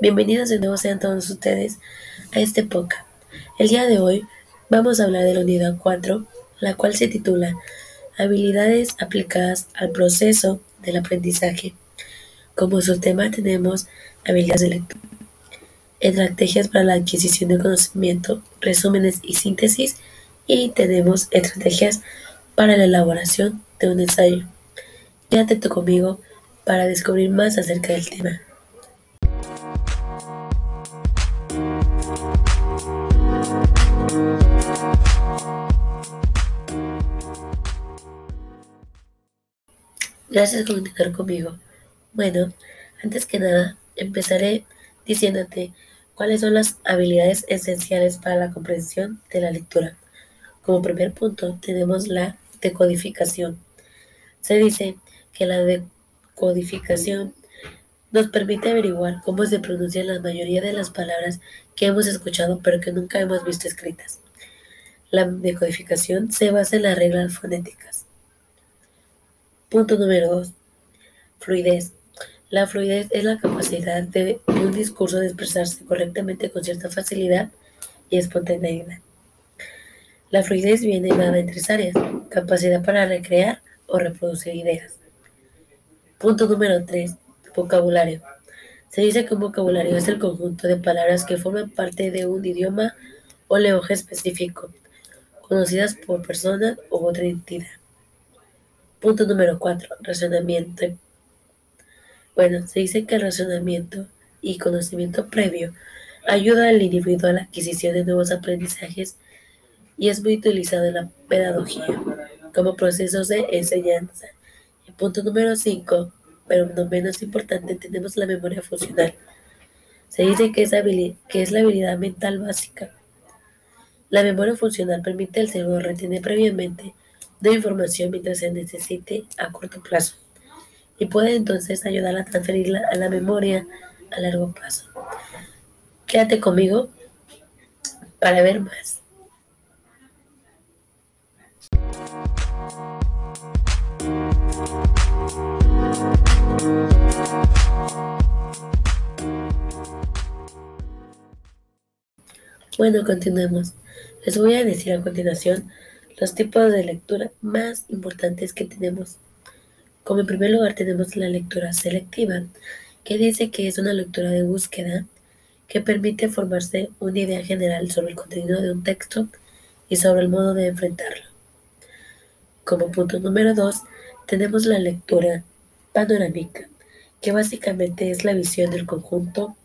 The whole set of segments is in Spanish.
Bienvenidos de nuevo sean todos ustedes a este podcast. El día de hoy vamos a hablar de la unidad 4, la cual se titula Habilidades aplicadas al proceso del aprendizaje. Como su tema tenemos habilidades de lectura, estrategias para la adquisición de conocimiento, resúmenes y síntesis, y tenemos estrategias para la elaboración de un ensayo. Quédate tú conmigo para descubrir más acerca del tema. Gracias por continuar conmigo. Bueno, antes que nada, empezaré diciéndote cuáles son las habilidades esenciales para la comprensión de la lectura. Como primer punto tenemos la decodificación. Se dice que la decodificación nos permite averiguar cómo se pronuncian la mayoría de las palabras que hemos escuchado pero que nunca hemos visto escritas. La decodificación se basa en las reglas fonéticas. Punto número 2. Fluidez. La fluidez es la capacidad de un discurso de expresarse correctamente con cierta facilidad y espontaneidad. La fluidez viene dada en tres áreas, capacidad para recrear o reproducir ideas. Punto número 3. Vocabulario. Se dice que un vocabulario es el conjunto de palabras que forman parte de un idioma o lenguaje específico, conocidas por persona u otra entidad. Punto número 4. Razonamiento. Bueno, se dice que el razonamiento y conocimiento previo ayuda al individuo a la adquisición de nuevos aprendizajes y es muy utilizado en la pedagogía como procesos de enseñanza. Punto número 5, pero no menos importante, tenemos la memoria funcional. Se dice que es, que es la habilidad mental básica. La memoria funcional permite al cerebro retener previamente de información mientras se necesite a corto plazo y puede entonces ayudar a transferirla a la memoria a largo plazo. Quédate conmigo para ver más. Bueno, continuemos. Les voy a decir a continuación los tipos de lectura más importantes que tenemos. Como en primer lugar tenemos la lectura selectiva, que dice que es una lectura de búsqueda que permite formarse una idea general sobre el contenido de un texto y sobre el modo de enfrentarlo. Como punto número dos, tenemos la lectura panorámica, que básicamente es la visión del conjunto,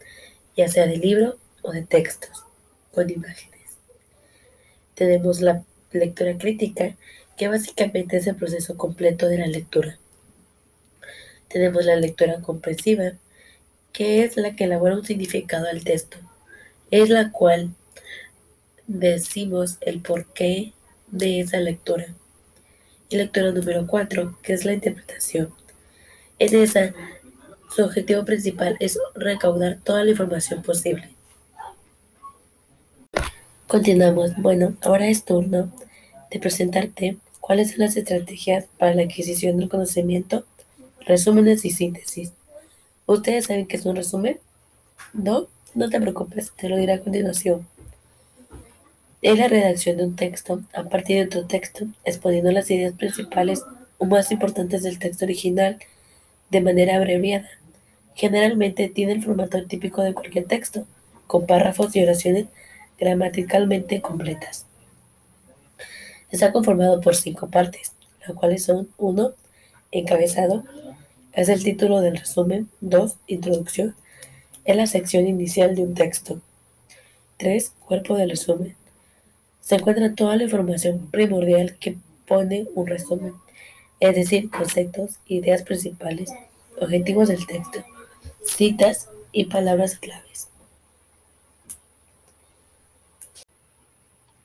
ya sea de libro o de textos, con imágenes. Tenemos la lectura crítica, que básicamente es el proceso completo de la lectura. Tenemos la lectura comprensiva, que es la que elabora un significado al texto, es la cual decimos el porqué de esa lectura. Y lectura número 4, que es la interpretación. En esa, su objetivo principal es recaudar toda la información posible. Continuamos. Bueno, ahora es turno de presentarte cuáles son las estrategias para la adquisición del conocimiento, resúmenes y síntesis. ¿Ustedes saben qué es un resumen? ¿No? No te preocupes, te lo diré a continuación. Es la redacción de un texto a partir de otro texto, exponiendo las ideas principales o más importantes del texto original de manera abreviada. Generalmente tiene el formato típico de cualquier texto, con párrafos y oraciones gramaticalmente completas. Está conformado por cinco partes, las cuales son 1. Encabezado, es el título del resumen. 2. Introducción, es la sección inicial de un texto. 3. Cuerpo del resumen. Se encuentra toda la información primordial que pone un resumen, es decir, conceptos, ideas principales, objetivos del texto, citas y palabras claves.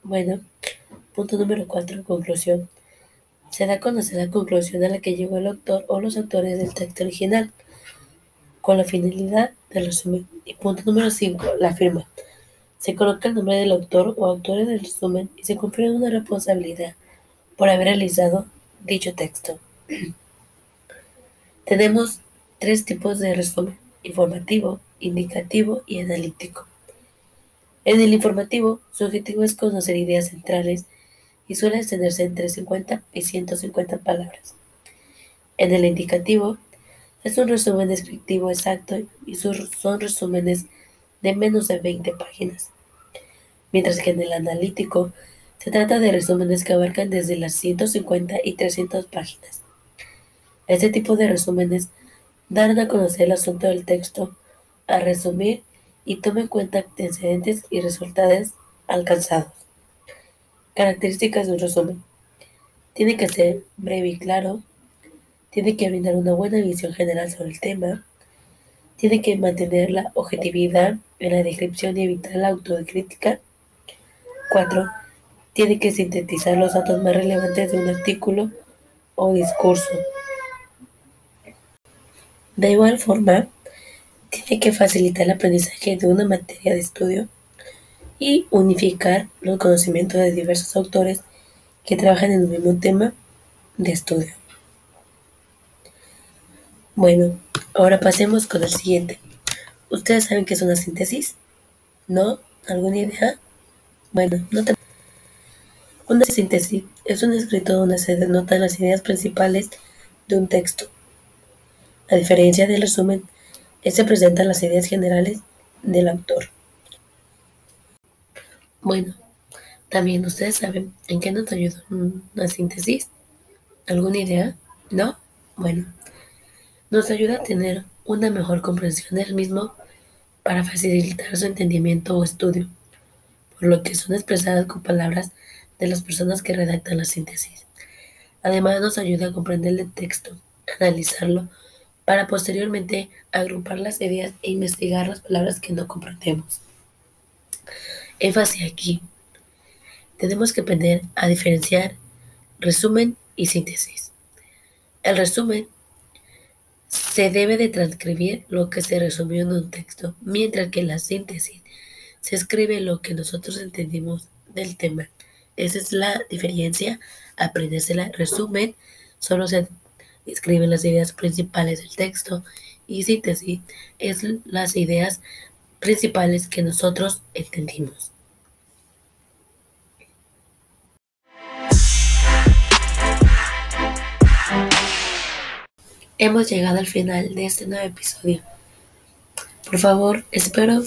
Bueno, Punto número 4. Conclusión. Se da a conocer la conclusión a la que llegó el autor o los autores del texto original, con la finalidad del resumen. Y punto número 5. La firma. Se coloca el nombre del autor o autores del resumen y se confiere una responsabilidad por haber realizado dicho texto. Tenemos tres tipos de resumen, informativo, indicativo y analítico. En el informativo, su objetivo es conocer ideas centrales y suele extenderse entre 50 y 150 palabras. En el indicativo, es un resumen descriptivo exacto y son resúmenes de menos de 20 páginas. Mientras que en el analítico, se trata de resúmenes que abarcan desde las 150 y 300 páginas. Este tipo de resúmenes dan a conocer el asunto del texto, a resumir y toma en cuenta antecedentes y resultados alcanzados. Características de un resumen. Tiene que ser breve y claro. Tiene que brindar una buena visión general sobre el tema. Tiene que mantener la objetividad en la descripción y evitar la autocrítica. 4. Tiene que sintetizar los datos más relevantes de un artículo o discurso. De igual forma, tiene que facilitar el aprendizaje de una materia de estudio y unificar los conocimientos de diversos autores que trabajan en el mismo tema de estudio. Bueno, ahora pasemos con el siguiente. ¿Ustedes saben qué es una síntesis? ¿No? ¿Alguna idea? Bueno, no te... Una síntesis es un escrito donde se denotan las ideas principales de un texto a diferencia del resumen, este presenta las ideas generales del autor. Bueno, también ustedes saben en qué nos ayuda una síntesis. ¿Alguna idea? ¿No? Bueno, nos ayuda a tener una mejor comprensión del mismo para facilitar su entendimiento o estudio, por lo que son expresadas con palabras de las personas que redactan la síntesis. Además nos ayuda a comprender el texto, analizarlo, para posteriormente agrupar las ideas e investigar las palabras que no comprendemos. Énfasis aquí. Tenemos que aprender a diferenciar resumen y síntesis. El resumen se debe de transcribir lo que se resumió en un texto, mientras que la síntesis se escribe lo que nosotros entendimos del tema. Esa es la diferencia. Aprendérsela. Resumen solo se escriben las ideas principales del texto y síntesis es las ideas principales que nosotros entendimos. Hemos llegado al final de este nuevo episodio. Por favor, espero